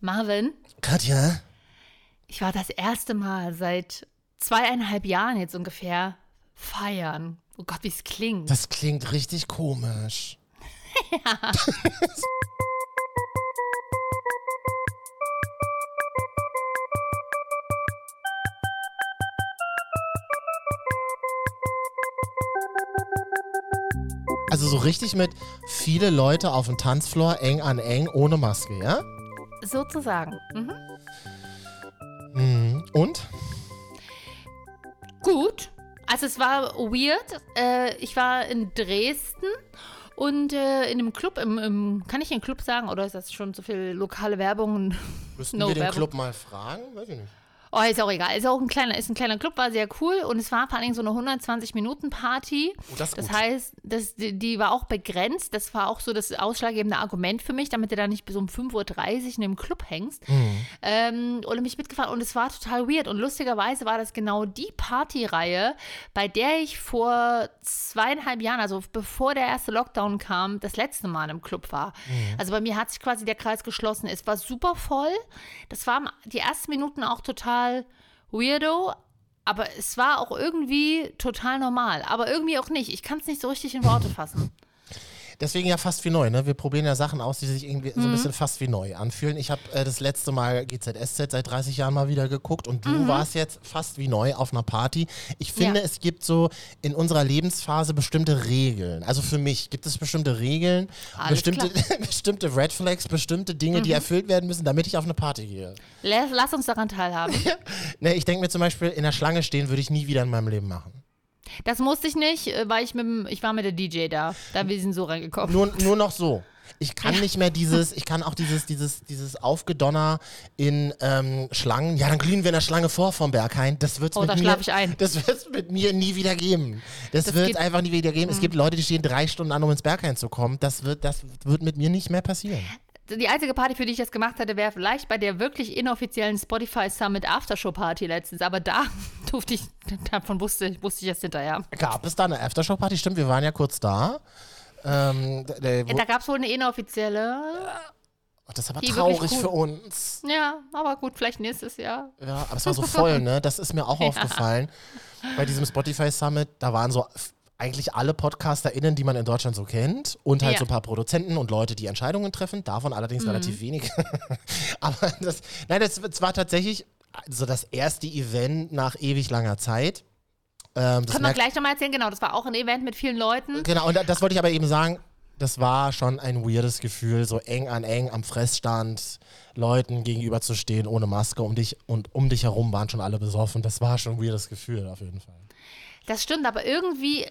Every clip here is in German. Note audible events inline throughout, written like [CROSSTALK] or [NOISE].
Marvin, Katja? ich war das erste Mal seit zweieinhalb Jahren jetzt ungefähr feiern. Oh Gott, wie es klingt. Das klingt richtig komisch. [LAUGHS] Also so richtig mit viele Leute auf dem Tanzfloor, eng an eng, ohne Maske, ja? Sozusagen. Mhm. Mhm. Und? Gut. Also es war weird. Äh, ich war in Dresden und äh, in einem Club, im, im, kann ich den Club sagen oder ist das schon zu viel lokale Werbung? [LAUGHS] Müssten No wir den Werbung. Club mal fragen? Weiß ich nicht. Oh, ist auch egal. Ist auch ein kleiner, ist ein kleiner Club, war sehr cool und es war vor allen Dingen so eine 120-Minuten-Party. Oh, das Das heißt, das, die, die war auch begrenzt. Das war auch so das ausschlaggebende Argument für mich, damit du da nicht bis um 5.30 Uhr in dem Club hängst. Mhm. Ähm, und mich mitgefahren und es war total weird. Und lustigerweise war das genau die Partyreihe, bei der ich vor zweieinhalb Jahren, also bevor der erste Lockdown kam, das letzte Mal im Club war. Also bei mir hat sich quasi der Kreis geschlossen. Es war super voll. Das waren die ersten Minuten auch total weirdo. Aber es war auch irgendwie total normal. Aber irgendwie auch nicht. Ich kann es nicht so richtig in Worte fassen. Deswegen ja fast wie neu, ne? Wir probieren ja Sachen aus, die sich irgendwie Mhm. so ein bisschen fast wie neu anfühlen. Ich habe äh, das letzte Mal GZSZ seit 30 Jahren mal wieder geguckt und du Mhm. warst jetzt fast wie neu auf einer Party. Ich finde, Ja. es gibt so in unserer Lebensphase bestimmte Regeln. Also für mich gibt es bestimmte Regeln, Alles Mhm. bestimmte, [LAUGHS] bestimmte Red Flags, bestimmte Dinge, die erfüllt werden müssen, damit ich auf eine Party gehe. Lass, lass uns daran teilhaben. [LAUGHS] Ne, ich denke mir zum Beispiel, in der Schlange stehen würde ich nie wieder in meinem Leben machen. Das musste ich nicht, äh, weil ich mit dem, ich war mit der DJ da. Da wir sind so reingekommen. Nur, nur noch so. Ich kann nicht mehr dieses, ich kann auch dieses, dieses, dieses Aufgedonner in ähm, Schlangen. Ja, dann glühen wir in der Schlange vor vom Berghain. Das wird's Oh, mit da mir. schlaf ich ein. Das wird's mit mir nie wieder geben. Das, Das wird Mhm. einfach nie wieder geben. Es gibt Leute, die stehen drei Stunden an, um ins Berghain zu kommen. Das wird, das wird mit mir nicht mehr passieren. Die einzige Party, für die ich das gemacht hätte, wäre vielleicht bei der wirklich inoffiziellen Spotify Summit Aftershow Party letztens. Aber da [LAUGHS] durfte ich, davon wusste, wusste ich erst hinterher. Gab es da eine Aftershow-Party? Stimmt, wir waren ja kurz da. Ähm, d- d- wo, Da gab es wohl eine inoffizielle. oh, das ist aber die traurig für uns. Ja, aber gut, vielleicht nächstes Jahr. Ja, aber es war so voll, ne? Das ist mir auch [LAUGHS] aufgefallen. Bei diesem Spotify Summit, da waren so eigentlich alle PodcasterInnen, die man in Deutschland so kennt und halt Ja. so ein paar Produzenten und Leute, die Entscheidungen treffen, davon allerdings Mhm. relativ wenig. [LAUGHS] aber das, nein, das, das war tatsächlich so das erste Event nach ewig langer Zeit. Ähm, das Können wir gleich nochmal erzählen? Genau, das war auch ein Event mit vielen Leuten. Genau, und da- das wollte ich aber eben sagen, das war schon ein weirdes Gefühl, so eng an eng am Fressstand Leuten gegenüber zu stehen ohne Maske um dich und um dich herum waren schon alle besoffen. Das war schon ein weirdes Gefühl auf jeden Fall. Das stimmt, aber irgendwie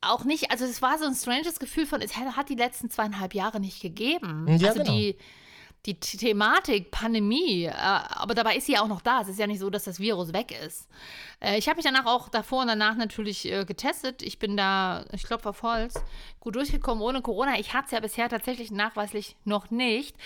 auch nicht. Also, es war so ein stranges Gefühl von, es hat die letzten zweieinhalb Jahre nicht gegeben. Ja, also, genau. die, die The- Thematik, Pandemie, äh, aber dabei ist sie ja auch noch da. Es ist ja nicht so, dass das Virus weg ist. Äh, ich habe mich danach auch davor und danach natürlich äh, getestet. Ich bin da, ich klopfe auf Holz, gut durchgekommen ohne Corona. Ich hatte es ja bisher tatsächlich nachweislich noch nicht.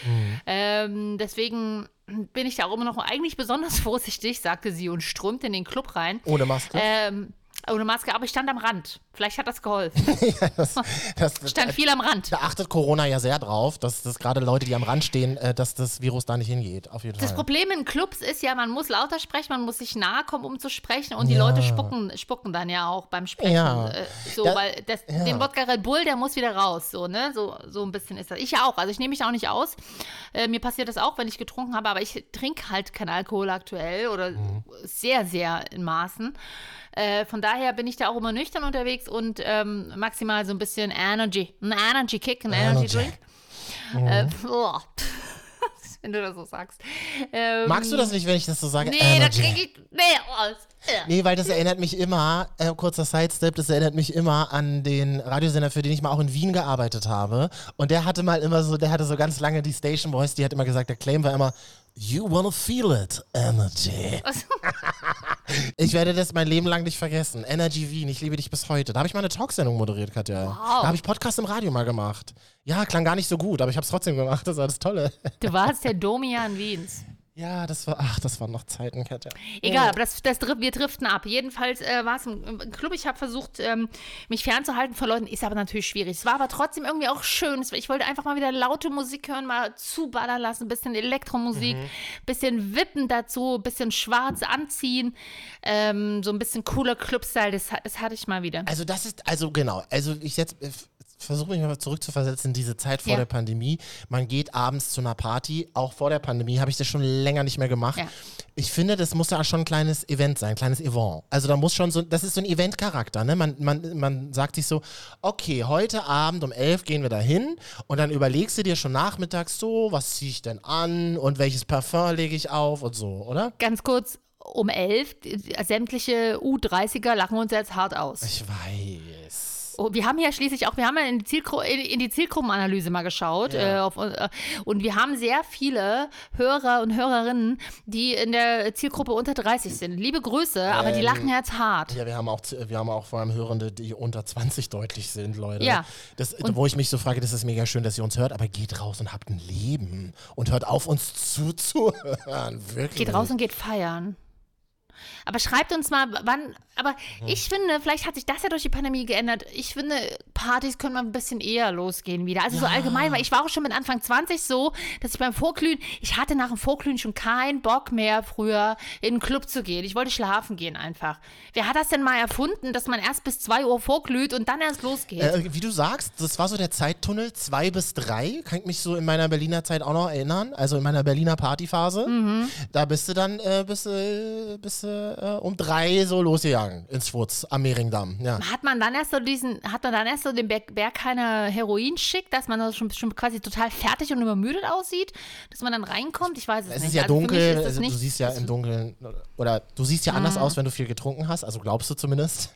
Ähm, deswegen bin ich da auch immer noch eigentlich besonders [LAUGHS] vorsichtig, sagte sie und strömte in den Club rein. Ohne Maske? Ähm, ohne Maske, aber ich stand am Rand. Vielleicht hat das geholfen. [LAUGHS] das, das, Stand viel am Rand. da achtet Corona ja sehr drauf, dass das gerade Leute, die am Rand stehen, äh, dass das Virus da nicht hingeht. Auf jeden Das Fall. Problem in Clubs ist ja, man muss lauter sprechen, man muss sich nahe kommen, um zu sprechen. Und die Ja. Leute spucken, spucken dann ja auch beim Sprechen. Ja. Äh, so, Da- weil das, ja. den Wodka Red Bull, der muss wieder raus. So, ne? so, so ein bisschen ist das. Ich ja auch. Also ich nehme mich auch nicht aus. Äh, mir passiert das auch, wenn ich getrunken habe, aber ich trinke halt keinen Alkohol aktuell oder Mhm. sehr, sehr in Maßen. Äh, von daher bin ich da auch immer nüchtern unterwegs und ähm, maximal so ein bisschen Energy. Ein Energy Kick, ein Energy, Energy. Drink. Äh, boah. [LAUGHS] wenn du das so sagst. Ähm, Magst du das nicht, wenn ich das so sage? Nee, Energy. krieg ich. Nee, aus. Nee, weil das erinnert mich immer, äh, kurzer Sidestep, das erinnert mich immer an den Radiosender, für den ich mal auch in Wien gearbeitet habe. Und der hatte mal immer so, der hatte so ganz lange die Station Voice, die hat immer gesagt, der Claim war immer, You wanna feel it, Energy. [LAUGHS] Ich werde das mein Leben lang nicht vergessen. Energy Wien, ich liebe dich bis heute. Da habe ich mal eine Talksendung moderiert, Katja. Wow. Da habe ich Podcast im Radio mal gemacht. Ja, klang gar nicht so gut, aber ich habe es trotzdem gemacht, das war das Tolle. Du warst der [LAUGHS] Domian Wiens. Ja, das war, ach, das waren noch Zeiten, Katja. Egal, aber das, das, wir driften ab. Jedenfalls äh, war es im, im Club. Ich habe versucht, ähm, mich fernzuhalten von Leuten. Ist aber natürlich schwierig. Es war aber trotzdem irgendwie auch schön. Ich wollte einfach mal wieder laute Musik hören, mal zuballern lassen, bisschen Elektromusik, bisschen wippen dazu, bisschen schwarz anziehen, ähm, so ein bisschen cooler Clubstyle. Das, das hatte ich mal wieder. Also das ist, also genau, also ich jetzt äh, versuche mich mal zurückzuversetzen in diese Zeit vor Ja. der Pandemie. Man geht abends zu einer Party, auch vor der Pandemie habe ich das schon länger nicht mehr gemacht. Ja. Ich finde, das muss ja schon ein kleines Event sein, ein kleines Event. Also da muss schon so, das ist so ein Event-Charakter, ne? Man, man, man sagt sich so, okay, heute Abend um 11 gehen wir da hin und dann überlegst du dir schon nachmittags so, was ziehe ich denn an und welches Parfum lege ich auf und so, oder? Ganz kurz, um elf, äh, sämtliche U30er lachen uns jetzt hart aus. Ich weiß. Oh, wir haben ja schließlich auch, wir haben ja in die, Zielgru in, in die Zielgruppenanalyse mal geschaut Ja. äh, auf, äh, und wir haben sehr viele Hörer und Hörerinnen, die in der Zielgruppe unter 30 sind. Liebe Grüße, aber die Ähm, lachen jetzt hart. Ja, wir haben auch, wir haben auch vor allem Hörende, die unter 20 deutlich sind, Leute. Ja. Das, wo ich mich so frage, das ist mega schön, dass ihr uns hört, aber geht raus und habt ein Leben und hört auf, uns [LAUGHS] zuzuhören. Wirklich. Geht raus und geht feiern. Aber schreibt uns mal, wann. Aber Mhm. ich finde, vielleicht hat sich das ja durch die Pandemie geändert. Ich finde, Partys können mal ein bisschen eher losgehen wieder. Also so allgemein, weil ich war auch schon mit Anfang 20 so, dass ich beim Vorglühen, ich hatte nach dem Vorglühen schon keinen Bock mehr, früher in einen Club zu gehen. Ich wollte schlafen gehen einfach. Wer hat das denn mal erfunden, dass man erst bis 2 Uhr vorglüht und dann erst losgeht? Äh, wie du sagst, das war so der Zeittunnel, zwei bis drei. Kann ich mich so in meiner Berliner Zeit auch noch erinnern. Also in meiner Berliner Partyphase. Mhm. Da bist du dann äh, bist, du, bist äh, um drei so losgegangen ins Schwurz am Mehringdamm. Ja. Hat man dann erst so diesen, hat man dann erst so den Berg, Bergheiner Heroin-Schick, dass man schon, schon quasi total fertig und übermüdet aussieht, dass man dann reinkommt? Ich weiß es, Es nicht. ist ja Also dunkel, ist das also du siehst ja im Dunkeln, oder du siehst ja anders aus, wenn du viel getrunken hast, also glaubst du zumindest.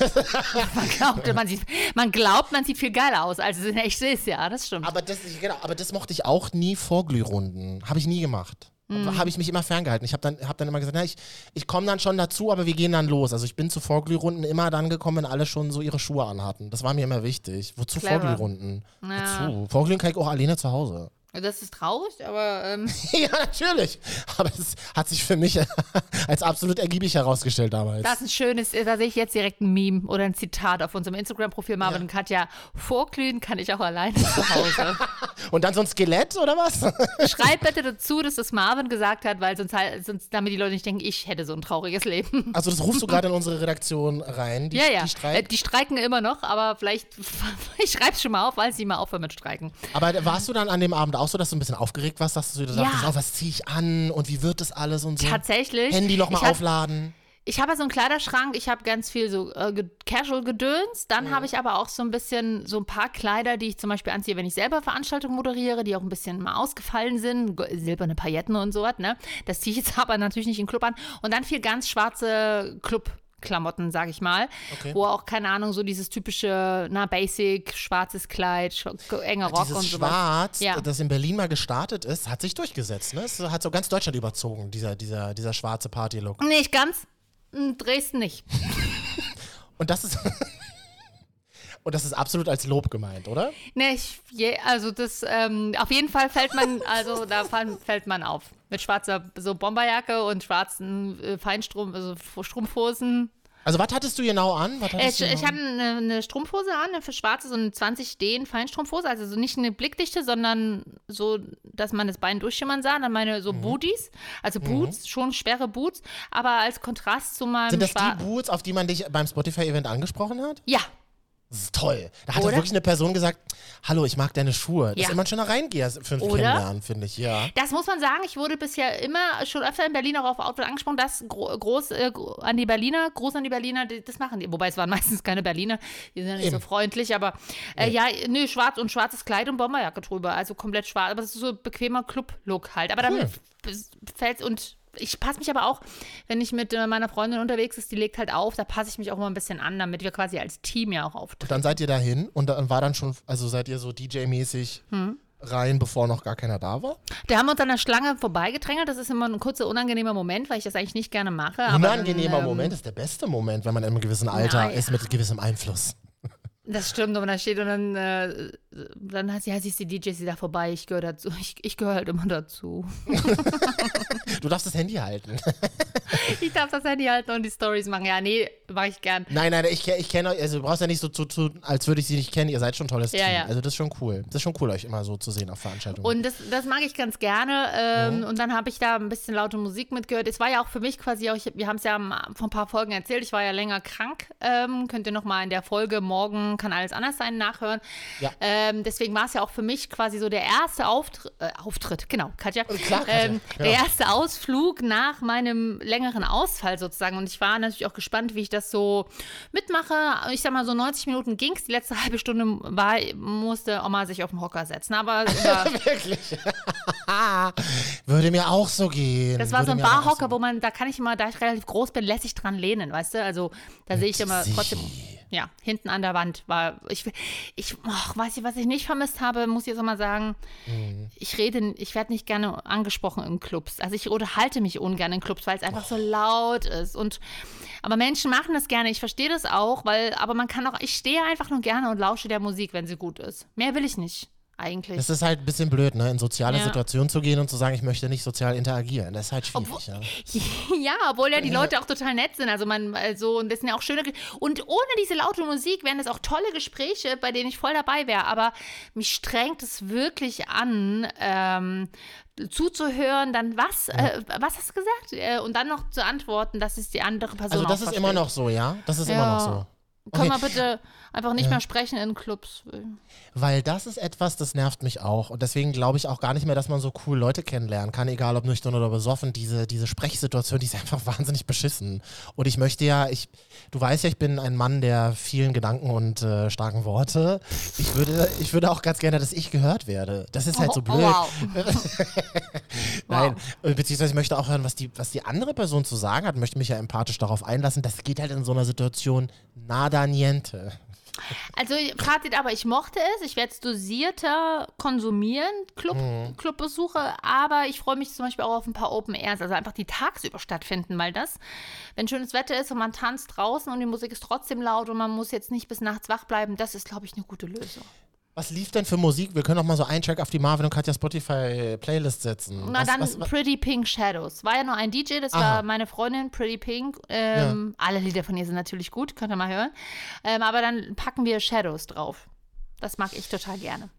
[LAUGHS] man, glaubt, man, sieht, man glaubt, man sieht viel geiler aus, als es in echt ist, ja, das stimmt. Aber das, genau, aber das mochte ich auch nie vor Glührunden. Habe ich nie gemacht. Mhm. Habe ich mich immer ferngehalten. Ich habe dann, hab dann immer gesagt, na, ich, ich komme dann schon dazu, aber wir gehen dann los. Also ich bin zu Vorglührunden immer dann gekommen, wenn alle schon so ihre Schuhe anhatten. Das war mir immer wichtig. Wozu Clever. Vorglührunden? Ja. Wozu? Vorglühen kann ich auch alleine zu Hause. Das ist traurig, aber ähm, [LAUGHS] ja, natürlich. Aber es hat sich für mich [LAUGHS] als absolut ergiebig herausgestellt damals. das ist ein schönes, da sehe ich jetzt direkt ein Meme oder ein Zitat auf unserem Instagram-Profil. Marvin Ja. und Katja, vorglühen kann ich auch alleine zu Hause. [LAUGHS] Und dann so ein Skelett oder was? Schreibt bitte dazu, dass das Marvin gesagt hat, weil sonst, halt- sonst damit die Leute nicht denken, ich hätte so ein trauriges Leben. Also das rufst du gerade in unsere Redaktion rein, die, ja, ja. die Äh, streikt. die streiken immer noch, aber vielleicht, ich schreib's schon mal auf, weil sie mal aufhören mit Streiken. Aber warst du dann an dem Abend auch so, dass du ein bisschen aufgeregt warst, dass du dir Ja. dachtest, oh, was ziehe ich an und wie wird das alles und so? Tatsächlich. Handy nochmal aufladen. Ich habe ja so einen Kleiderschrank, ich habe ganz viel so äh, ge- Casual-Gedöns. Dann habe ich aber auch so ein bisschen so ein paar Kleider, die ich zum Beispiel anziehe, wenn ich selber Veranstaltungen moderiere, die auch ein bisschen mal ausgefallen sind. Silberne Pailletten und so was, ne? Das ziehe ich jetzt [LAUGHS] aber natürlich nicht in Club an. Und dann viel ganz schwarze Club. Klamotten, sag ich mal, Okay. wo auch, keine Ahnung, so dieses typische, na, Basic, schwarzes Kleid, sch enger Rock Dieses und sowas. Schwarz, Ja. das in Berlin mal gestartet ist, hat sich durchgesetzt. Ne? Es hat so ganz Deutschland überzogen, dieser, dieser, dieser schwarze Party-Look. Nicht ganz, in Dresden nicht. [LAUGHS] Und das ist. [LAUGHS] Und das ist absolut als Lob gemeint, oder? Ne, ich, also das, ähm, auf jeden Fall fällt man, [LAUGHS] also da fällt man auf. Mit schwarzer so Bomberjacke und schwarzen äh, Feinstrumpf, also Strumpfhosen. Also, was hattest du genau an? Ich, ich genau hatte eine, eine Strumpfhose an, eine für schwarze, so eine 20 Dehn Feinstrumpfhose, also so nicht eine blickdichte, sondern so, dass man das Bein durchschimmern sah. Dann meine Mhm. so Booties, also Boots, schon schwere Boots, aber als Kontrast zu meinem Sind das die Boots, auf die man dich beim Spotify-Event angesprochen hat? Ja, Das ist toll. Da hat Oder? ja wirklich eine Person gesagt, hallo, ich mag deine Schuhe. Das Ja. ist immer ein schöner Reingeher für ein Oder? Kennenlernen, finde ich, ja. Das muss man sagen, ich wurde bisher immer schon öfter in Berlin auch auf Outfit angesprochen, das gro groß äh, an die Berliner, groß an die Berliner, das machen die. Wobei es waren [LAUGHS] meistens keine Berliner, die sind ja nicht Eben. so freundlich, aber äh, ja, nö, schwarz und schwarzes Kleid und Bomberjacke drüber, also komplett schwarz, aber das ist so ein bequemer Club-Look halt. Aber Cool. dann fällt und ich passe mich aber auch, wenn ich mit äh, meiner Freundin unterwegs ist, die legt halt auf, da passe ich mich auch immer ein bisschen an, damit wir quasi als Team ja auch auftreten. Dann seid ihr dahin und dann war dann schon, also seid ihr so DJ-mäßig Hm. rein, bevor noch gar keiner da war? Da haben wir uns an der Schlange vorbeigedrängelt, das ist immer ein kurzer, unangenehmer Moment, weil ich das eigentlich nicht gerne mache. aber dann, Unangenehmer ähm, Moment ist der beste Moment, wenn man in einem gewissen Alter Nein. ist mit gewissem Einfluss. Das stimmt, und dann steht und dann äh, dann heißt sie, ja, siehst die DJs, da vorbei, ich gehöre dazu. [LAUGHS] Ich, ich gehöre halt immer dazu. Du darfst das Handy halten. [LAUGHS] ich darf das Handy halten und die Stories machen. Ja, nee, mache ich gern. Nein, nein, ich, ich kenne euch, also du brauchst ja nicht so zu tun, als würde ich sie nicht kennen. Ihr seid schon ein tolles Ja, Team. ja. Also das ist schon cool. Das ist schon cool, euch immer so zu sehen auf Veranstaltungen. Und das, das mag ich ganz gerne. Ähm, Mhm. Und dann habe ich da ein bisschen laute Musik mitgehört. Es war ja auch für mich quasi auch, ich, wir haben es ja vor ein paar Folgen erzählt, ich war ja länger krank. Ähm, könnt ihr nochmal in der Folge Morgen kann alles anders sein nachhören. Ja. Ähm, deswegen war es ja auch für mich quasi so der erste Auftr äh, Auftritt, genau, Katja. klar, Katja, ähm, ja. Der erste Ausflug nach meinem längeren Ausfall sozusagen. Und ich war natürlich auch gespannt, wie ich das so mitmache. Ich sag mal, so 90 Minuten ging es. Die letzte [LAUGHS] halbe Stunde war, musste Oma sich auf den Hocker setzen. Aber [LAUGHS] Wirklich? [LAUGHS] Würde mir auch so gehen. Das war Würde so ein Barhocker, wo man, da kann ich immer, da ich relativ groß bin, lässig dran lehnen, weißt du? Also da sehe ich immer trotzdem, ja, hinten an der Wand war, ich, ich, ach, weiß ich, was ich nicht vermisst habe, muss ich jetzt mal sagen, Mhm. ich rede, ich werde nicht gerne angesprochen in Clubs. Also ich unterhalte mich ungern in Clubs, weil es einfach so laut ist und aber Menschen machen das gerne, ich verstehe das auch, weil, aber man kann auch, ich stehe einfach nur gerne und lausche der Musik, wenn sie gut ist. Mehr will ich nicht, eigentlich. Das ist halt ein bisschen blöd, ne? In soziale Ja. Situationen zu gehen und zu sagen, ich möchte nicht sozial interagieren. Das ist halt schwierig, Obwohl- ja. [LAUGHS] Ja, obwohl ja die Leute auch total nett sind. Also man, also, und das sind ja auch schöne. Und ohne diese laute Musik wären das auch tolle Gespräche, bei denen ich voll dabei wäre. Aber mich strengt es wirklich an, ähm, zuzuhören, dann was, äh, was hast du gesagt? Äh, und dann noch zu antworten, dass es die andere Person Also das ist immer versteht. noch so, ja? Das ist immer Ja. noch so. Können Okay. wir bitte einfach nicht mehr sprechen in Clubs? Weil das ist etwas, das nervt mich auch. Und deswegen glaube ich auch gar nicht mehr, dass man so cool Leute kennenlernen kann, egal ob nüchtern oder besoffen. Diese, diese Sprechsituation, die ist [LAUGHS] einfach wahnsinnig beschissen. Und ich möchte ja, ich, du weißt ja, ich bin ein Mann der vielen Gedanken und äh, starken Worte. Ich würde, ich würde auch ganz gerne, dass ich gehört werde. Das ist halt so Oh, blöd. wow. [LAUGHS] Nein, äh, beziehungsweise ich möchte auch hören, was die, was die andere Person zu sagen hat, möchte mich ja empathisch darauf einlassen. Das geht halt in so einer Situation nada niente. Also Fazit, aber ich mochte es. Ich werde es dosierter konsumieren, Club, Mhm. Clubbesuche, aber ich freue mich zum Beispiel auch auf ein paar Open Airs, also einfach die tagsüber stattfinden, weil das, wenn schönes Wetter ist und man tanzt draußen und die Musik ist trotzdem laut und man muss jetzt nicht bis nachts wach bleiben, das ist, glaube ich, eine gute Lösung. Was lief denn für Musik? Wir können auch mal so einen Track auf die Marvin und Katja Spotify Playlist setzen. Na was, dann was, was, Pretty Pink Shadows. War ja nur ein DJ, das Aha. war meine Freundin Pretty Pink. Ähm, Alle Lieder von ihr sind natürlich gut, könnt ihr mal hören. Ähm, aber dann packen wir Shadows drauf. Das mag ich total gerne.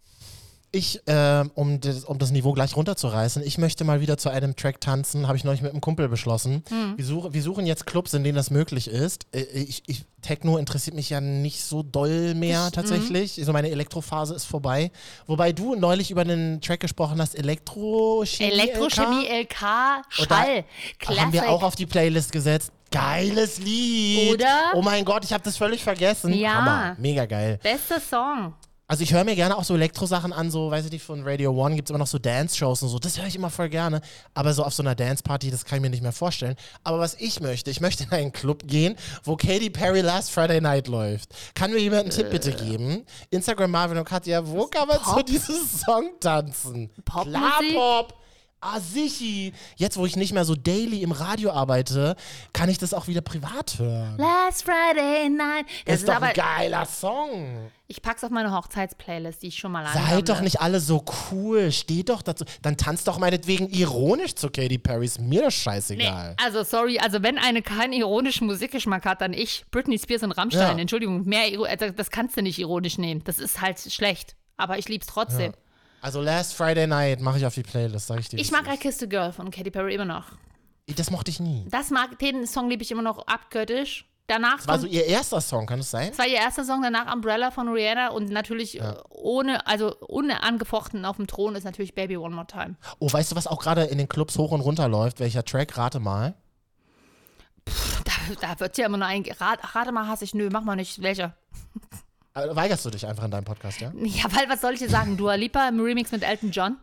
Ich, ähm, um, das, um das Niveau gleich runterzureißen, ich möchte mal wieder zu einem Track tanzen, habe ich neulich mit einem Kumpel beschlossen. Hm. Wir, such, wir suchen jetzt Clubs, in denen das möglich ist. Äh, Ich, ich, Techno interessiert mich ja nicht so doll mehr hm. tatsächlich. So meine Elektrophase ist vorbei. Wobei du neulich über einen Track gesprochen hast, Elektrochemie. Elektrochemie LK? LK, Schall, Classic. Haben wir auch auf die Playlist gesetzt. Geiles Lied. Oder? Oh mein Gott, ich habe das völlig vergessen. Ja. Hammer. Mega geil. Bester Song. Also ich höre mir gerne auch so Elektrosachen an, so, weiß ich nicht, von Radio One gibt es immer noch so Dance-Shows und so. Das höre ich immer voll gerne. Aber so auf so einer Dance-Party, das kann ich mir nicht mehr vorstellen. Aber was ich möchte, ich möchte in einen Club gehen, wo Katy Perry Last Friday Night läuft. Kann mir jemand einen Tipp bitte geben? Instagram Marvin und Katja, wo kann man zu Pop? diesem Song tanzen? Popmusik? Klar, Pop. Ah, sichi. Jetzt, wo ich nicht mehr so daily im Radio arbeite, kann ich das auch wieder privat hören. Last Friday Night. Das ist ist doch aber, ein geiler Song. ich pack's auf meine Hochzeitsplaylist, die ich schon mal ansammle. Seid doch nicht alle so cool. Steht doch dazu. Dann tanzt doch meinetwegen ironisch zu Katy Perry. Ist mir das Nee, scheißegal. also sorry, also wenn eine keinen ironischen Musikgeschmack hat, dann ich, Britney Spears und Rammstein. Ja. Entschuldigung, mehr also das kannst du nicht ironisch nehmen. Das ist halt schlecht. Aber ich lieb's trotzdem. Also Last Friday Night mache ich auf die Playlist, sag ich dir. Ich mag es I Kissed a Girl von Katy Perry immer noch. Das mochte ich nie. Das mag, den Song liebe ich immer noch abgöttisch. Danach Das war so ihr erster Song, kann das sein? das war ihr erster Song, danach Umbrella von Rihanna und natürlich äh, ohne, also ohne angefochten auf dem Thron ist natürlich Baby One More Time. Oh, weißt du, was auch gerade in den Clubs hoch und runter läuft? Welcher Track? Rate mal. Da, da wird ja immer nur ein, rat, rate mal hasse ich, nö, mach mal nicht, welcher? [LAUGHS] Äh, weigerst du dich einfach in deinem Podcast, ja? [LAUGHS] Ja, weil was soll ich dir sagen? Dua Lipa im Remix mit Elton John?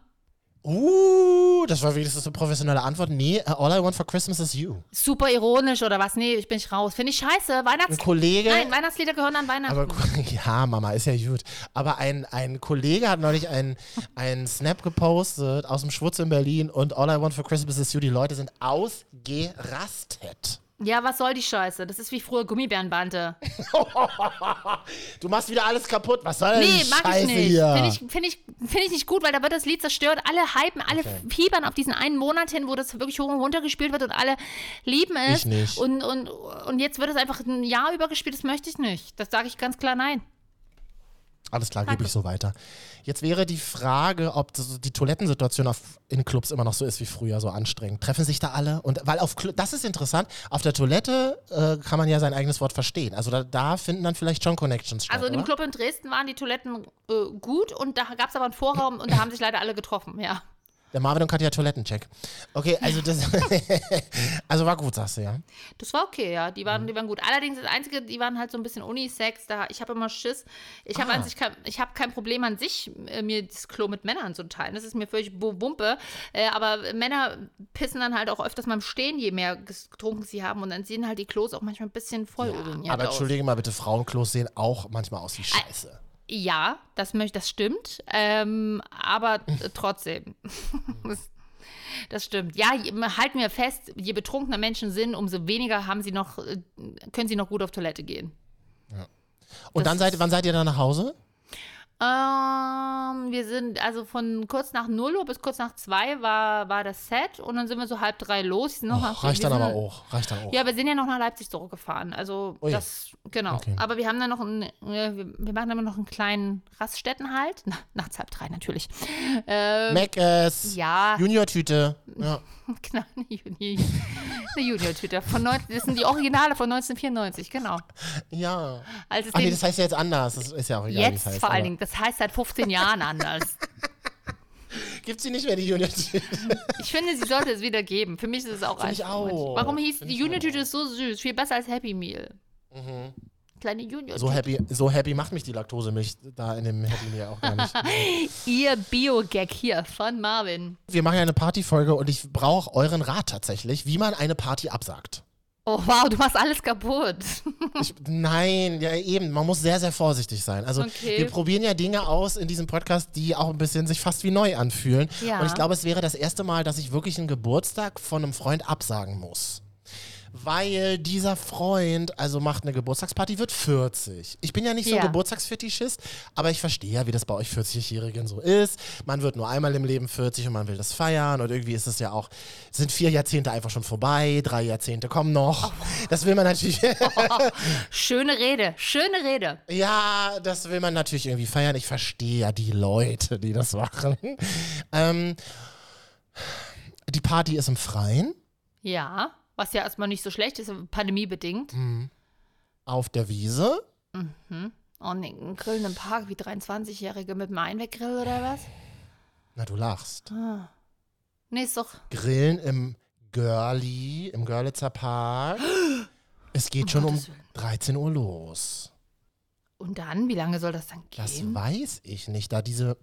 Uh, das war wenigstens eine professionelle Antwort. Nee, uh, All I Want for Christmas is You. Super ironisch oder was? Nee, ich bin nicht raus. Finde ich scheiße. Weihnachts Ein Kollege. Nein, Weihnachtslieder gehören an Weihnachten. Aber [LAUGHS] ja, Mama, ist ja gut. Aber ein, ein Kollege hat neulich einen, einen Snap gepostet aus dem Schwutz in Berlin und All I Want for Christmas is You. Die Leute sind ausgerastet. Ja, was soll die Scheiße? Das ist wie früher Gummibärenbande. [LAUGHS] Du machst wieder alles kaputt. Was soll denn Nee, die mag Scheiße ich nicht. Finde ich, find ich, find ich nicht gut, weil da wird das Lied zerstört. Alle hypen, alle Okay. fiebern auf diesen einen Monat hin, wo das wirklich hoch und runter gespielt wird und alle lieben es. Ich nicht. Und, und, und jetzt wird es einfach ein Jahr über gespielt. Das möchte ich nicht. Das sage ich ganz klar nein. Alles klar, gebe ich so weiter. Jetzt wäre die Frage, ob die Toilettensituation auf, in Clubs immer noch so ist wie früher, so anstrengend. Treffen sich da alle? Und weil auf Cl- das ist interessant, auf der Toilette äh, kann man ja sein eigenes Wort verstehen. Also da, da finden dann vielleicht schon Connections statt. Also in dem oder? Club in Dresden waren die Toiletten äh, gut und da gab es aber einen Vorraum und da haben sich leider alle getroffen, ja. Der Marvin und Katja Toilettencheck. Okay, also das [LAUGHS] also war gut, sagst du, ja. Das war okay, ja. Die Mhm. waren, die waren gut. Allerdings das Einzige, die waren halt so ein bisschen Unisex. Da, ich habe immer Schiss. Ich habe Ah. an sich kein, ich habe kein Problem an sich, äh, mir das Klo mit Männern zu teilen. Das ist mir völlig Wumpe. Äh, aber Männer pissen dann halt auch öfters mal im Stehen, je mehr getrunken sie haben. Und dann sehen halt die Klos auch manchmal ein bisschen voll uriniert Aber aus. entschuldige mal bitte, Frauenklos sehen auch manchmal aus wie Scheiße. Ja, das, das stimmt. Ähm, aber trotzdem. das, [LAUGHS] das stimmt. Ja, halten wir fest, je betrunkener Menschen sind, umso weniger haben sie noch, äh, können sie noch gut auf Toilette gehen. Und dann seid, wann seid ihr dann nach Hause? Ähm, wir sind also von kurz nach 0 Uhr bis kurz nach 2 war, war das Set und dann sind wir so halb drei los. Och, nach- reicht dann sind- aber auch. Reicht dann auch. Ja, wir sind ja noch nach Leipzig zurückgefahren. Also Ui. das, genau. Okay. Aber wir haben dann noch einen, äh, wir, machen immer noch einen kleinen Raststättenhalt. Na, nachts halb drei natürlich. Ähm, Meckes. ja, Junior-Tüte. Ja. [LAUGHS] genau, eine Juni- eine Junior-Tüte. Von neun- Das sind die Originale von 1994, genau. ja. Als es Ach nee, das heißt ja jetzt anders. Das ist ja auch egal, jetzt heißt. vor allen Dingen, das heißt seit 15 Jahren anders. Gibt's die nicht mehr, die Junior-Tüte? Ich finde, sie sollte es wieder geben. Für mich ist es auch Finde ich einfach- auch. Warum hieß die ist so süß, viel besser als Happy Meal. Kleine Junior-Tüte. So happy, so happy macht mich die Laktosemilch da in dem Happy Meal auch gar nicht. [LAUGHS] Ihr Bio-Gag hier von Marvin. Wir machen ja eine Partyfolge und ich brauche euren Rat tatsächlich, wie man eine Party absagt. Oh wow, du machst alles kaputt. [LAUGHS] Ich, nein, ja eben, man muss sehr, sehr vorsichtig sein. Also Okay. wir probieren ja Dinge aus in diesem Podcast, die auch ein bisschen sich fast wie neu anfühlen. Ja. Und ich glaube, es wäre das erste Mal, dass ich wirklich einen Geburtstag von einem Freund absagen muss. Weil dieser Freund, also macht eine Geburtstagsparty, wird 40. Ich bin ja nicht so ein Ja. Geburtstagsfetischist, aber ich verstehe ja, wie das bei euch 40-Jährigen so ist. Man wird nur einmal im Leben 40 und man will das feiern und irgendwie ist es ja auch, sind vier Jahrzehnte einfach schon vorbei, drei Jahrzehnte kommen noch. Das will man natürlich, [LAUGHS] Schöne Rede, schöne Rede. ja, das will man natürlich irgendwie feiern. Ich verstehe ja die Leute, die das machen. Ähm, die Party ist im Freien, Ja, was ja erstmal nicht so schlecht ist, pandemiebedingt. Mhm. auf der Wiese. Oh nee, ein Grillen im Park wie 23-Jährige mit einem Einweggrill oder was? Na, du lachst. Nee, ist doch. Grillen im Görli, im Görlitzer Park. [GASPS] Es geht schon um Gottes Willen. 13 Uhr los. Und dann, wie lange soll das dann Das gehen? weiß ich nicht, da diese,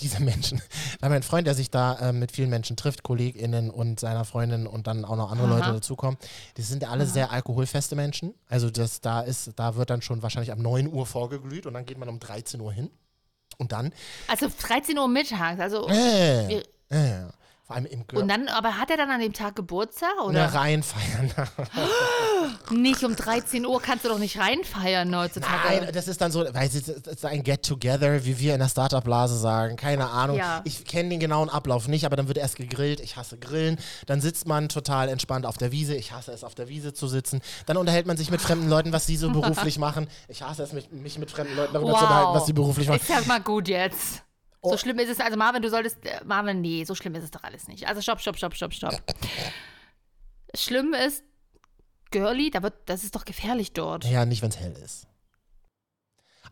diese Menschen, [LAUGHS] da mein Freund, der sich da äh, mit vielen Menschen trifft, KollegInnen und seiner Freundin und dann auch noch andere Aha. Leute dazukommen, die sind ja alle sehr alkoholfeste Menschen. Also das, da ist, da wird dann schon wahrscheinlich ab 9 Uhr vorgeglüht und dann geht man um 13 Uhr hin. Und dann, Also 13 Uhr mittags, also. äh, Wir- äh, vor allem im Gör Und dann, aber hat er dann an dem Tag Geburtstag na, oder? reinfeiern. [GASPS] Nicht um 13 Uhr kannst du doch nicht reinfeiern heutzutage. Nein, das ist dann so, ich, das ist ein Get-Together, wie wir in der Startup-Blase sagen. Keine Ahnung. Ja. Ich kenne den genauen Ablauf nicht, aber dann wird erst gegrillt. Ich hasse Grillen. Dann sitzt man total entspannt auf der Wiese. Ich hasse es, auf der Wiese zu sitzen. Dann unterhält man sich mit fremden Leuten, was sie so beruflich [LAUGHS] machen. Ich hasse es, mich, mich mit fremden Leuten darüber zu unterhalten, was sie beruflich machen. Ist ja mal gut jetzt. Oh. So schlimm ist es, also Marvin, du solltest, äh, Marvin, nee, so schlimm ist es doch alles nicht. Also stopp, stopp, stopp, stopp, stopp. [LAUGHS] schlimm ist, Girlie, da wird, das ist doch gefährlich dort. Ja, nicht, wenn es hell ist.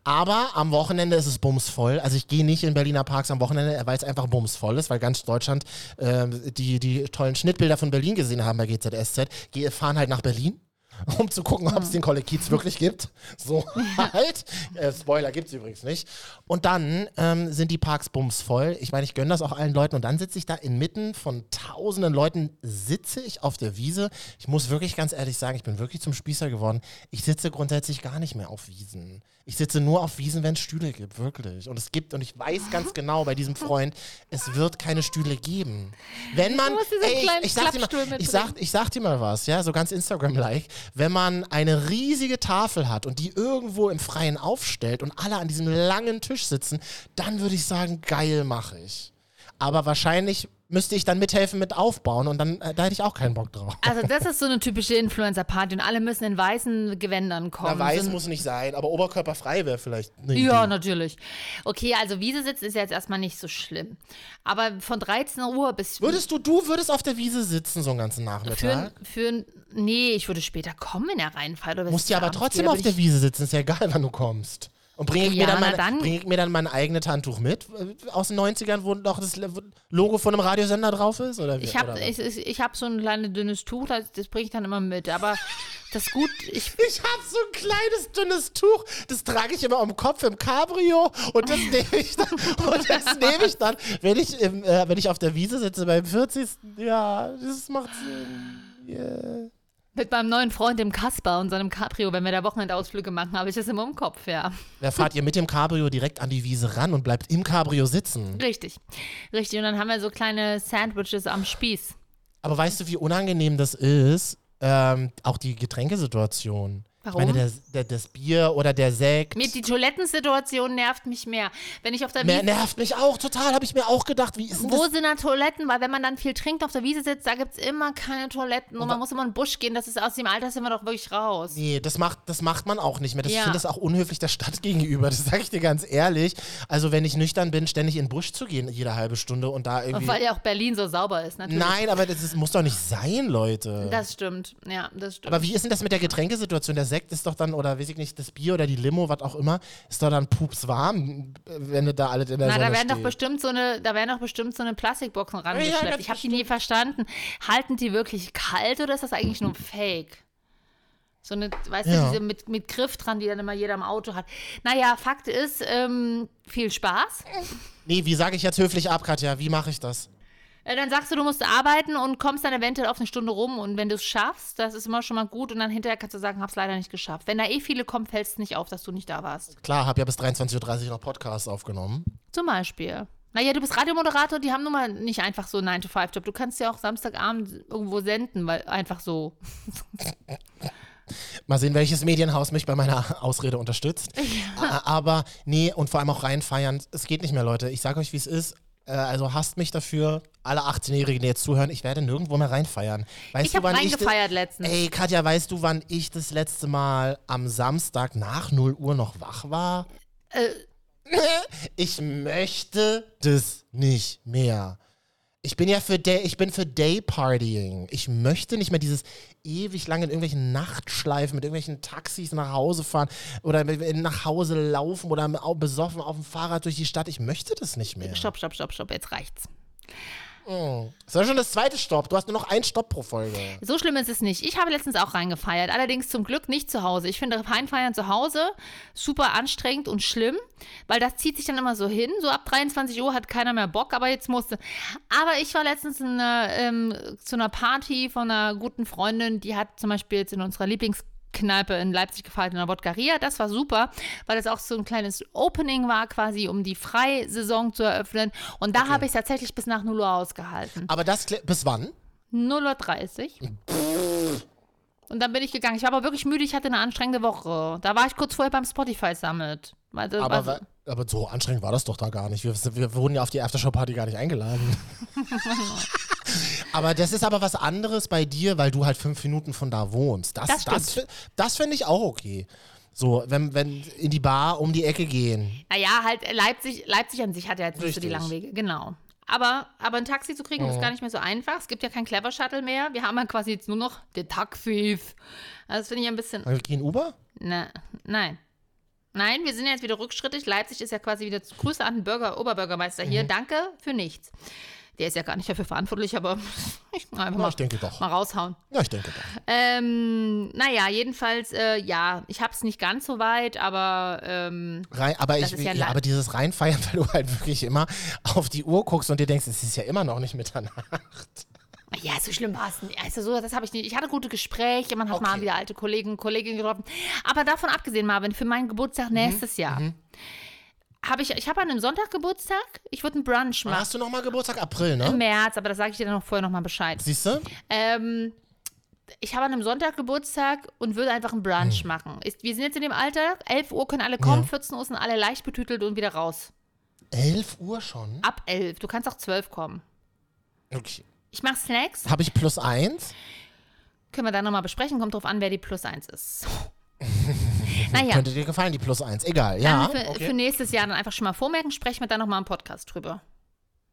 Aber am Wochenende ist es bumsvoll. Also ich gehe nicht in Berliner Parks am Wochenende, weil es einfach bumsvoll ist, weil ganz Deutschland ähm, die, die tollen Schnittbilder von Berlin gesehen haben bei GZSZ, geh, fahren halt nach Berlin. [LAUGHS] um zu gucken, ob es den Kolleg Kiez wirklich gibt. So [LAUGHS] halt. Äh, Spoiler gibt es übrigens nicht. Und dann ähm, sind die Parks bumsvoll. Ich meine, ich gönne das auch allen Leuten. Und dann sitze ich da inmitten von tausenden Leuten, sitze ich auf der Wiese. Ich muss wirklich ganz ehrlich sagen, ich bin wirklich zum Spießer geworden. Ich sitze grundsätzlich gar nicht mehr auf Wiesen. Ich sitze nur auf Wiesen, wenn es Stühle gibt, wirklich. Und es gibt, und ich weiß ganz [LAUGHS] genau bei diesem Freund, es wird keine Stühle geben. Wenn man, ey, ich, ich, sag dir mal, ich, sag, ich sag dir mal was, ja, so ganz Instagram-like, wenn man eine riesige Tafel hat und die irgendwo im Freien aufstellt und alle an diesem langen Tisch sitzen, dann würde ich sagen, geil mache ich. Aber wahrscheinlich müsste ich dann mithelfen mit aufbauen und dann, äh, da hätte ich auch keinen Bock drauf. Also [LAUGHS] das ist so eine typische Influencer-Party und alle müssen in weißen Gewändern kommen. Na, weiß So- muss nicht sein, aber oberkörperfrei wäre vielleicht eine Ja, Idee. natürlich. Okay, also Wiese sitzen ist ja jetzt erstmal nicht so schlimm. Aber von 13 Uhr bis Würdest du, du würdest auf der Wiese sitzen so einen ganzen für, Nachmittag? für nee, ich würde später kommen, wenn er reinfällt. Oder Musst ja aber trotzdem auf der Wiese sitzen, ist ja egal, wann du kommst. Und bringe ich, Ja, mir dann bring ich mir dann mein eigenes Handtuch mit? Aus den 90ern, wo noch das Logo von einem Radiosender drauf ist? Oder wie, Ich habe ich, ich hab so ein kleines dünnes Tuch, das, das bringe ich dann immer mit. Aber das gut, ich, [LAUGHS] Ich habe so ein kleines, dünnes Tuch, das trage ich immer am Kopf im Cabrio und das nehme ich dann, [LAUGHS] und das nehme ich dann wenn, ich im, äh, wenn ich auf der Wiese sitze beim 40. Ja, das macht Sinn. Yeah. Mit meinem neuen Freund, dem Kasper und seinem Cabrio, wenn wir da Wochenendausflüge machen, habe ich das immer im Kopf, ja. Da fahrt ihr mit dem Cabrio direkt an die Wiese ran und bleibt im Cabrio sitzen. Richtig. Richtig. Und dann haben wir so kleine Sandwiches am Spieß. Aber weißt du, wie unangenehm das ist? Ähm, auch die Getränkesituation. Warum? Ich meine, der, der, das Bier oder der Sekt. Mir die Toilettensituation nervt mich mehr. Wenn ich auf der Mehr Wiese. nervt mich auch total, habe ich mir auch gedacht. Wie ist Wo das? sind da Toiletten? Weil wenn man dann viel trinkt auf der Wiese sitzt, da gibt es immer keine Toiletten und man muss immer in den Busch gehen. Das ist aus dem Alter sind wir doch wirklich raus. Nee, das macht, das macht man auch nicht mehr. Das, Ich Ja. finde das auch unhöflich der Stadt [LAUGHS] gegenüber. Das sage ich dir ganz ehrlich. Also, wenn ich nüchtern bin, ständig in den Busch zu gehen, jede halbe Stunde und da irgendwie. Weil ja auch Berlin so sauber ist, natürlich. Nein, aber das ist, muss doch nicht sein, Leute. Das stimmt. Ja, das stimmt. aber wie ist denn das mit der Getränkesituation? Der Sekt ist doch dann, oder weiß ich nicht, das Bier oder die Limo, was auch immer, ist doch dann pups warm, wenn du da alle in der Na, Sonne da werden doch bestimmt so eine, da werden doch bestimmt so eine Plastikboxen rangeschleppt. ganz ich habe die nie verstanden. Halten die wirklich kalt oder ist das eigentlich nur Fake? So eine, weißt Ja. du, diese mit, mit Griff dran, die dann immer jeder im Auto hat. Naja, Fakt ist, ähm, viel Spaß. Nee, wie sage ich jetzt höflich ab, Katja? Wie mache ich das? Äh, Dann sagst du, du musst arbeiten und kommst dann eventuell auf eine Stunde rum und wenn du es schaffst, das ist immer schon mal gut und dann hinterher kannst du sagen, hab's leider nicht geschafft. Wenn da eh viele kommen, fällt es nicht auf, dass du nicht da warst. Klar, habe ja bis 23.30 Uhr noch Podcasts aufgenommen. Zum Beispiel. Naja, du bist Radiomoderator, die haben nun mal nicht einfach so einen 9-to-5-Job. Du kannst ja auch Samstagabend irgendwo senden, weil einfach so. [LAUGHS] Mal sehen, welches Medienhaus mich bei meiner Ausrede unterstützt. [LAUGHS] A- Aber nee, und vor allem auch reinfeiern. Es geht nicht mehr, Leute. Ich sage euch, wie es ist. Äh, Also hasst mich dafür, alle 18-Jährigen, die jetzt zuhören, ich werde nirgendwo mehr reinfeiern. Weißt Ich du, habe wann ich reingefeiert letztens. Ey, Katja, weißt du, wann ich das letzte Mal am Samstag nach 0 Uhr noch wach war? Äh. [LAUGHS] Ich möchte das nicht mehr. Ich bin ja für Day, ich bin für Daypartying. Ich möchte nicht mehr dieses ewig lange in irgendwelchen Nachtschleifen mit irgendwelchen Taxis nach Hause fahren oder nach Hause laufen oder besoffen auf dem Fahrrad durch die Stadt. Ich möchte das nicht mehr. Stopp, stopp, stopp, stopp, jetzt reicht's. Das war schon das zweite Stopp. Du hast nur noch einen Stopp pro Folge. So schlimm ist es nicht. Ich habe letztens auch reingefeiert, allerdings zum Glück nicht zu Hause. Ich finde Reinfeiern zu Hause super anstrengend und schlimm, weil das zieht sich dann immer so hin. So ab 23 Uhr hat keiner mehr Bock, aber jetzt musste. Aber ich war letztens in einer, ähm, zu einer Party von einer guten Freundin, die hat zum Beispiel jetzt in unserer Lieblingskneipe in Leipzig gefeiert, in der Wodkaria. Das war super, weil das auch so ein kleines Opening war, quasi, um die Freisaison zu eröffnen. Und da habe ich tatsächlich bis nach 0 Uhr ausgehalten. Aber das bis wann? 0.30 Uhr. Und dann bin ich gegangen. Ich war aber wirklich müde, ich hatte eine anstrengende Woche. Da war ich kurz vorher beim Spotify Summit. Das Aber, war so- wa- aber so anstrengend war das doch da gar nicht. Wir, wir wurden ja auf die Aftershow-Party gar nicht eingeladen. [LAUGHS] aber das ist aber was anderes bei dir, weil du halt fünf Minuten von da wohnst. Das, Das das, stimmt. das, finde ich auch okay. So, wenn, wenn in die Bar um die Ecke gehen. naja, halt Leipzig, Leipzig an sich hat ja jetzt nicht so die langen Wege. Genau. Aber, aber ein Taxi zu kriegen ist gar nicht mehr so einfach. Es gibt ja kein Clever Shuttle mehr. Wir haben ja quasi jetzt nur noch den Taxis. Also das finde ich ein bisschen. Also gehen Uber? Ne, nein. Nein, wir sind ja jetzt wieder rückschrittig. Leipzig ist ja quasi wieder zu Grüße an den Bürger, Oberbürgermeister hier. Danke für nichts. Der ist ja gar nicht dafür verantwortlich, aber [LAUGHS] ich einfach Ja, mal, ich denke doch. mal raushauen. Ja, ich denke doch. Ähm, naja, jedenfalls, äh, ja, ich habe es nicht ganz so weit, aber ähm, Rein, aber, ich, ja ja, aber dieses Reinfeiern, [LAUGHS] weil du halt wirklich immer auf die Uhr guckst und dir denkst, es ist ja immer noch nicht Mitternacht. ja, so schlimm war es nicht. Also so, das habe ich nicht. Ich hatte gute Gespräche, man hat mal Okay. wieder alte Kollegen und Kolleginnen getroffen. Aber davon abgesehen, Marvin, für meinen Geburtstag Mhm, nächstes Jahr habe ich, ich habe an einem Sonntag Geburtstag, ich würde einen Brunch machen. hast du nochmal Geburtstag? April, Im ne? März, aber da sage ich dir dann noch vorher noch mal Bescheid. Siehst du? Ähm, ich habe an einem Sonntag Geburtstag und würde einfach einen Brunch machen. Ist, wir sind jetzt in dem Alter, 11 Uhr können alle kommen, Ja. 14 Uhr sind alle leicht betütelt und wieder raus. 11 Uhr schon? Ab 11. Du kannst auch 12 kommen. Okay. Ich mache Snacks. Habe ich plus eins? Können wir dann nochmal besprechen. Kommt drauf an, wer die Plus 1 ist. Naja, Könnte dir gefallen, die plus eins. Egal, ja. dann für, okay. für nächstes Jahr dann einfach schon mal vormerken. Sprechen wir dann nochmal im Podcast drüber.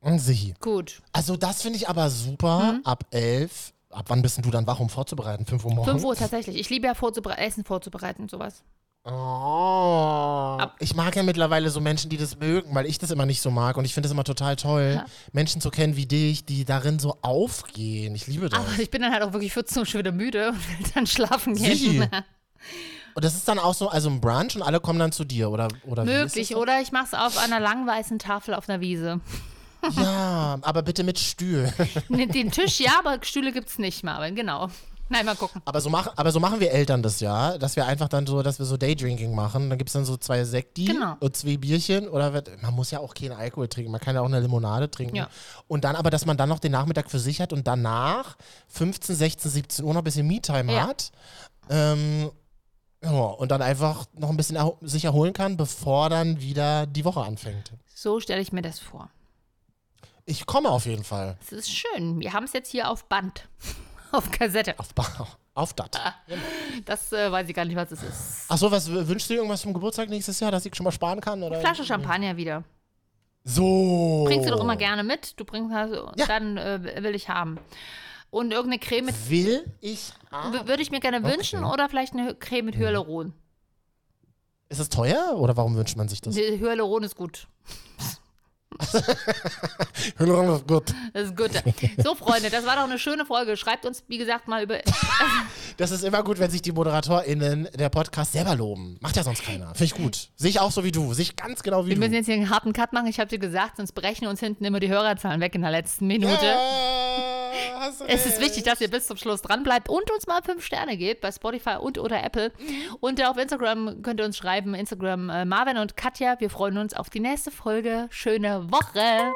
Und Sie. Gut. Also das finde ich aber super. Mhm. Ab 11. Ab wann bist denn du dann wach, um vorzubereiten? 5 Uhr morgens? 5 Uhr tatsächlich. Ich liebe ja vorzubere Essen vorzubereiten und sowas. Oh. Ich mag ja mittlerweile so Menschen, die das mögen, weil ich das immer nicht so mag. Und ich finde es immer total toll, Ja. Menschen zu kennen wie dich, die darin so aufgehen. Ich liebe das. Aber ich bin dann halt auch wirklich 14 Uhr schon wieder müde und will dann schlafen Sie. [LAUGHS] Und das ist dann auch so, also ein Brunch und alle kommen dann zu dir, oder? oder Möglich, oder ich mache es auf einer lang weißen Tafel auf einer Wiese. Ja, aber bitte mit Stühl. [LAUGHS] Den Tisch ja, aber Stühle gibt es nicht, Marvin, genau. Nein, mal gucken. Aber so, machen, aber so machen wir Eltern das ja, dass wir einfach dann so, dass wir so Daydrinking machen. Dann gibt es dann so zwei Sekti Genau. und zwei Bierchen. Oder wird, man muss ja auch keinen Alkohol trinken, man kann ja auch eine Limonade trinken. Ja. Und dann aber, dass man dann noch den Nachmittag für sich hat und danach 15, 16, 17 Uhr noch ein bisschen Me-Time Ja. hat. Ähm, ja, und dann einfach noch ein bisschen erho sich erholen kann, bevor dann wieder die Woche anfängt. So stelle ich mir das vor. Ich komme auf jeden Fall. Es ist schön. Wir haben es jetzt hier auf Band. [LAUGHS] Auf Kassette. Auf, Ba- auf das. Das äh, weiß ich gar nicht, was es ist. Achso, was wünschst du dir irgendwas zum Geburtstag nächstes Jahr, dass ich schon mal sparen kann? Oder? Flasche Champagner wieder. So. Bringst du doch immer gerne mit. Du bringst also, Ja. dann äh, will ich haben. Und irgendeine Creme mit. Will ich haben? Würde ich mir gerne wünschen oder vielleicht eine Creme mit Hyaluron. Ist es teuer oder warum wünscht man sich das? Hyaluron ist gut. [LAUGHS] Gut. [LAUGHS] Das ist gut. So, Freunde, das war doch eine schöne Folge. Schreibt uns, wie gesagt, mal über. [LAUGHS] Das ist immer gut, wenn sich die ModeratorInnen der Podcast selber loben. Macht ja sonst keiner. Finde ich gut. Sehe ich auch so wie du. Sehe ich ganz genau wie Wir du. müssen jetzt hier einen harten Cut machen. Ich habe dir gesagt, sonst brechen uns hinten immer die Hörerzahlen weg in der letzten Minute. Ja, [LAUGHS] Es ist wichtig, dass ihr bis zum Schluss dran bleibt und uns mal fünf Sterne gebt bei Spotify und oder Apple. Und äh, auf Instagram könnt ihr uns schreiben, Instagram äh, Marvin und Katja. Wir freuen uns auf die nächste Folge. Schöne Woche.